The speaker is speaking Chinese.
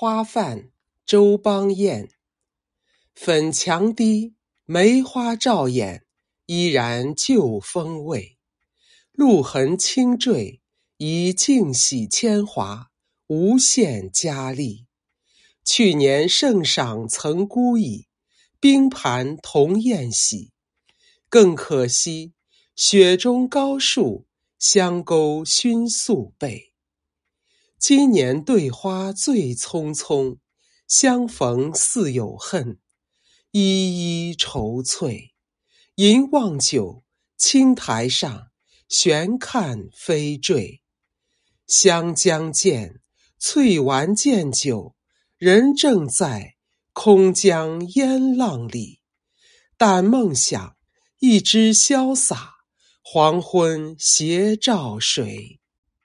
花饭周邦彦。粉墙低，梅花照眼，依然旧风味。露痕轻坠，已尽洗铅华，无限佳丽。去年圣赏曾孤倚，冰盘同宴喜。更可惜，雪中高树，香钩熏素被。今年对花最匆匆，相逢似有恨。依依愁翠，吟望酒，青苔上，悬看飞坠。湘江见，翠丸见酒，人正在空江烟浪里。但梦想，一枝潇洒，黄昏斜照水。